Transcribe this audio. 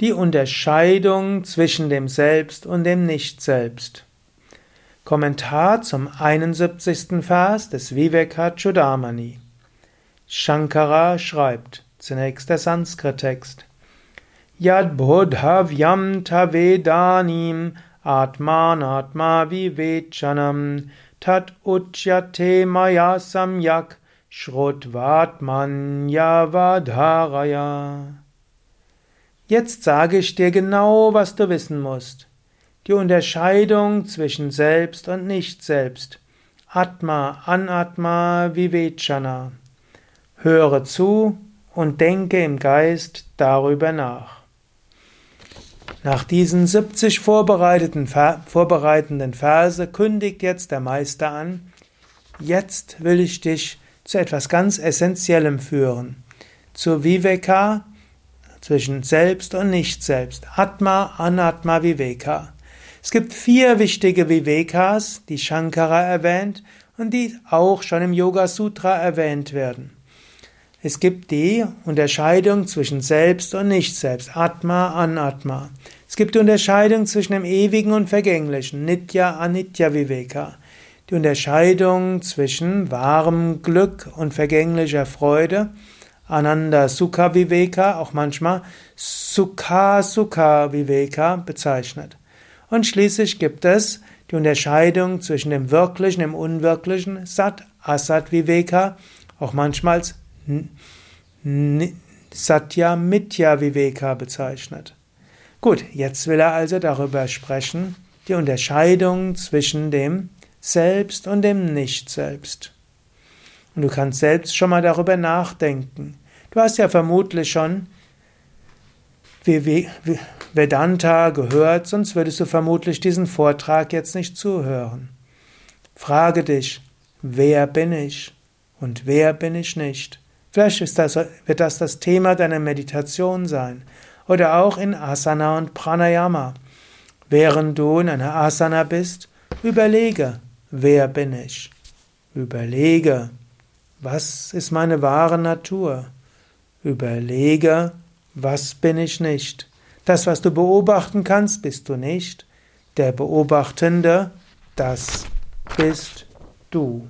Die Unterscheidung zwischen dem Selbst und dem Nicht-Selbst. Kommentar zum 71. Vers des Vivekachudamani. Shankara schreibt, zunächst der Sanskrit-Text. Yad bodhavyam tavedanim atman atma vivechanam tat uchyate maya samyak shrutvatman yavadharaya. Jetzt sage ich dir genau, was du wissen musst. Die Unterscheidung zwischen Selbst und Nicht-Selbst. Atma, Anatma, Vivechana. Höre zu und denke im Geist darüber nach. Nach diesen 70 vorbereiteten, vorbereitenden Verse kündigt jetzt der Meister an, jetzt will ich dich zu etwas ganz Essentiellem führen, zu Viveka, zwischen Selbst und Nicht-Selbst. Atma, Anatma, Viveka. Es gibt vier wichtige Vivekas, die Shankara erwähnt und die auch schon im Yoga Sutra erwähnt werden. Es gibt die Unterscheidung zwischen Selbst und Nicht-Selbst, Atma, Anatma. Es gibt die Unterscheidung zwischen dem Ewigen und Vergänglichen, Nitya, Anitya, Viveka. Die Unterscheidung zwischen wahrem Glück und vergänglicher Freude, Ananda Sukha Viveka, auch manchmal Sukha Sukha Viveka bezeichnet. Und schließlich gibt es die Unterscheidung zwischen dem Wirklichen, dem Unwirklichen, Sat, Asat Viveka, auch manchmal Satya Mitya Viveka bezeichnet. Gut, jetzt will er also darüber sprechen, die Unterscheidung zwischen dem Selbst und dem Nicht-Selbst. Und du kannst selbst schon mal darüber nachdenken. Du hast ja vermutlich schon Vedanta gehört, sonst würdest du vermutlich diesen Vortrag jetzt nicht zuhören. Frage dich, wer bin ich und wer bin ich nicht? Vielleicht das, wird das das Thema deiner Meditation sein oder auch in Asana und Pranayama. Während du in einer Asana bist, überlege, wer bin ich? Überlege, was ist meine wahre Natur? Überlege, was bin ich nicht? Das, was du beobachten kannst, bist du nicht. Der Beobachtende, das bist du.